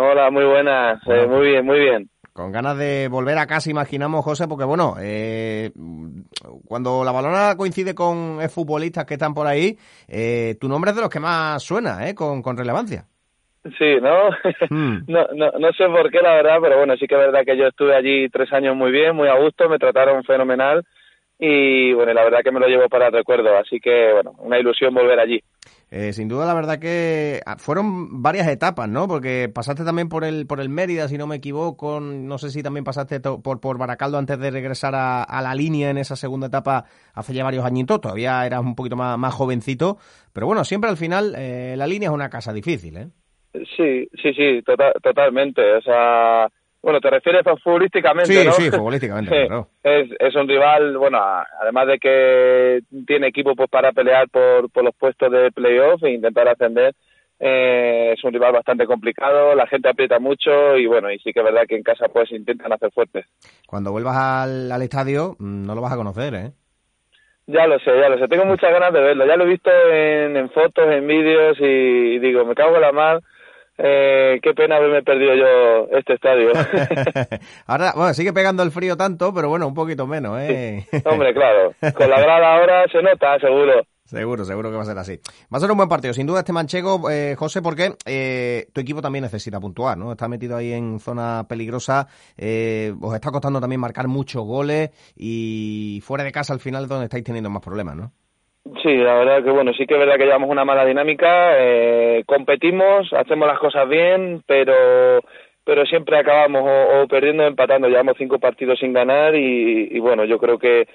Hola, muy buenas. Eh, muy bien, muy bien. Con ganas de volver a casa, imaginamos, José, porque bueno, eh, cuando la balona coincide con futbolistas que están por ahí, eh, tu nombre es de los que más suena, ¿eh? Con, con relevancia. Sí, ¿no? Hmm. ¿no? ¿no? No sé por qué, la verdad, pero bueno, sí que es verdad que yo estuve allí tres años muy bien, muy a gusto, me trataron fenomenal y bueno, la verdad que me lo llevo para el recuerdo, así que bueno, una ilusión volver allí. Eh, sin duda, la verdad que ah, fueron varias etapas, ¿no? Porque pasaste también por el por el Mérida, si no me equivoco, no sé si también pasaste por, por Baracaldo antes de regresar a, la línea en esa segunda etapa hace ya varios añitos, todavía eras un poquito más, más jovencito, pero bueno, siempre al final eh, la línea es una casa difícil, ¿eh? Sí, sí, sí, tota-, totalmente, o sea bueno, te refieres a futbolísticamente, sí, ¿no? Sí, futbolísticamente, claro. Es, es un rival, bueno, además de que tiene equipo pues para pelear por, por los puestos de playoff e intentar ascender, eh, es un rival bastante complicado, la gente aprieta mucho y bueno, y sí que es verdad que en casa pues intentan hacer fuertes. Cuando vuelvas al, al estadio mm, no lo vas a conocer, ¿eh? Ya lo sé, ya lo sé, tengo muchas ganas de verlo, ya lo he visto en, en fotos, en vídeos y digo, me cago en la mar eh, qué pena haberme perdido yo este estadio. ahora, bueno, sigue pegando el frío tanto, pero bueno, un poquito menos, ¿eh? Hombre, claro. Con la grada ahora se nota, seguro. Seguro, seguro que va a ser así. Va a ser un buen partido, sin duda, este manchego, eh, José, porque eh, tu equipo también necesita puntuar, ¿no? Está metido ahí en zona peligrosa, eh, os está costando también marcar muchos goles y fuera de casa al final es donde estáis teniendo más problemas, ¿no? Sí, la verdad que bueno, sí que es verdad que llevamos una mala dinámica, eh, competimos, hacemos las cosas bien, pero pero siempre acabamos o, perdiendo o empatando, llevamos cinco partidos sin ganar y, y bueno, yo creo que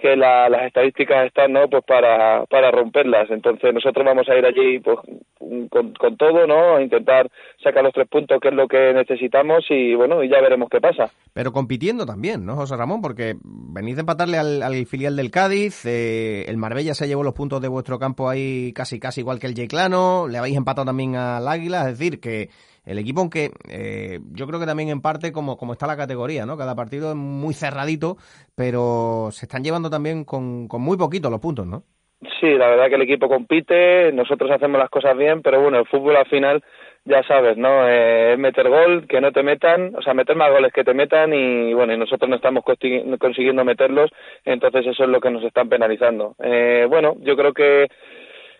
que las estadísticas están no pues para, para romperlas. Entonces nosotros vamos a ir allí pues con, con todo no intentar sacar los tres puntos que es lo que necesitamos y bueno y ya veremos qué pasa pero compitiendo también no José Ramón porque venís de empatarle al, al filial del Cádiz eh, el Marbella se llevó los puntos de vuestro campo ahí casi casi igual que el Yeclano le habéis empatado también al Águila es decir que el equipo, aunque eh, yo creo que también en parte como, como está la categoría, ¿no? Cada partido es muy cerradito, pero se están llevando también con, con muy poquito los puntos, ¿no? Sí, la verdad que el equipo compite, nosotros hacemos las cosas bien, pero bueno, el fútbol al final ya sabes, ¿no? Eh, es meter gol, que no te metan, o sea, meter más goles que te metan y bueno, y nosotros no estamos consiguiendo meterlos, entonces eso es lo que nos están penalizando. Eh, bueno, yo creo que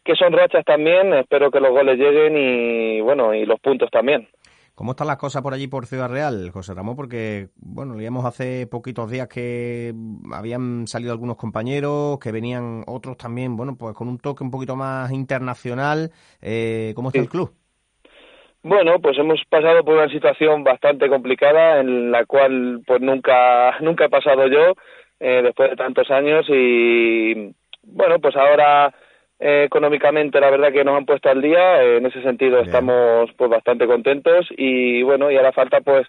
que son rachas también, espero que los goles lleguen y bueno, y los puntos también. ¿Cómo están las cosas por allí por Ciudad Real, José Ramón? Porque, bueno, leíamos hace poquitos días que habían salido algunos compañeros, que venían otros también, bueno, pues con un toque un poquito más internacional. Eh, ¿Cómo está el club? Bueno, pues hemos pasado por una situación bastante complicada en la cual pues nunca, nunca he pasado yo eh, después de tantos años y bueno, pues ahora eh, económicamente la verdad que nos han puesto al día, en ese sentido estamos pues bastante contentos y bueno, y ahora falta pues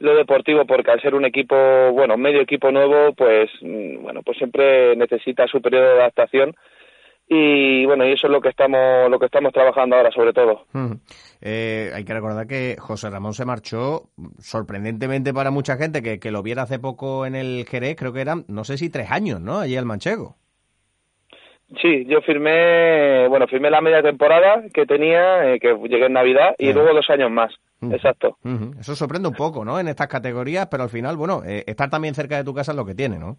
lo deportivo porque al ser un equipo, bueno, medio equipo nuevo, pues mm, bueno, pues siempre necesita su periodo de adaptación y bueno, y eso es lo que estamos lo que estamos trabajando ahora sobre todo. Eh, hay que recordar que José Ramón se marchó sorprendentemente para mucha gente que, que lo viera hace poco en el Jerez, creo que eran, no sé si tres años, ¿no? Allí el Manchego. Sí, yo firmé, bueno, firmé la media temporada que tenía, eh, que llegué en Navidad, y luego dos años más. Exacto. Eso sorprende un poco, ¿no? En estas categorías, pero al final, bueno, eh, estar también cerca de tu casa es lo que tiene, ¿no?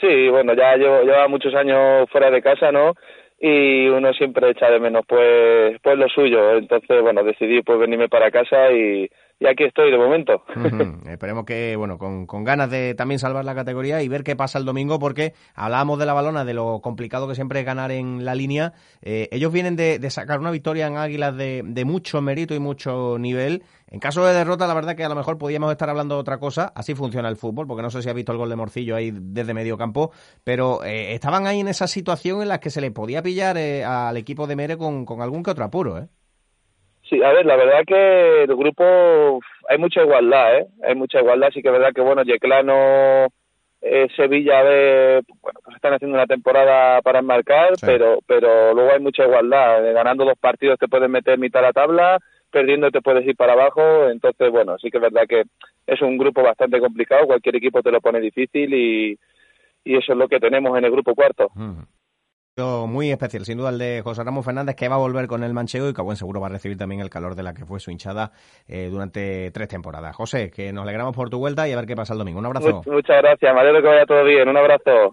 Sí, bueno, ya llevo, lleva muchos años fuera de casa, ¿no? Y uno siempre echa de menos, pues, pues lo suyo. Entonces, bueno, decidí pues venirme para casa y, y aquí estoy de momento. Esperemos que, bueno, con, con, ganas de también salvar la categoría y ver qué pasa el domingo, porque hablábamos de la balona, de lo complicado que siempre es ganar en la línea. Eh, ellos vienen de, de, sacar una victoria en Águilas de, de, mucho mérito y mucho nivel. En caso de derrota, la verdad que a lo mejor podríamos estar hablando de otra cosa. Así funciona el fútbol, porque no sé si ha visto el gol de Morcillo ahí desde medio campo, pero eh, estaban ahí en esa situación en la que se le podía pillar eh, al equipo de Mere con, con algún que otro apuro, ¿eh? Sí, a ver, la verdad que el grupo hay mucha igualdad, ¿eh? Hay mucha igualdad, sí que es verdad que, bueno, Yeclano, eh, Sevilla, de, bueno, pues están haciendo una temporada para enmarcar, pero pero luego hay mucha igualdad. ganando dos partidos te puedes meter mitad de la tabla, perdiendo te puedes ir para abajo, entonces, bueno, sí que es verdad que es un grupo bastante complicado, cualquier equipo te lo pone difícil y, y eso es lo que tenemos en el grupo cuarto. Muy especial, sin duda el de José Ramón Fernández, que va a volver con el manchego y que seguro va a recibir también el calor de la que fue su hinchada eh, durante tres temporadas. José, que nos alegramos por tu vuelta y a ver qué pasa el domingo. Un abrazo. Muchas gracias, me alegro que vaya todo bien. Un abrazo.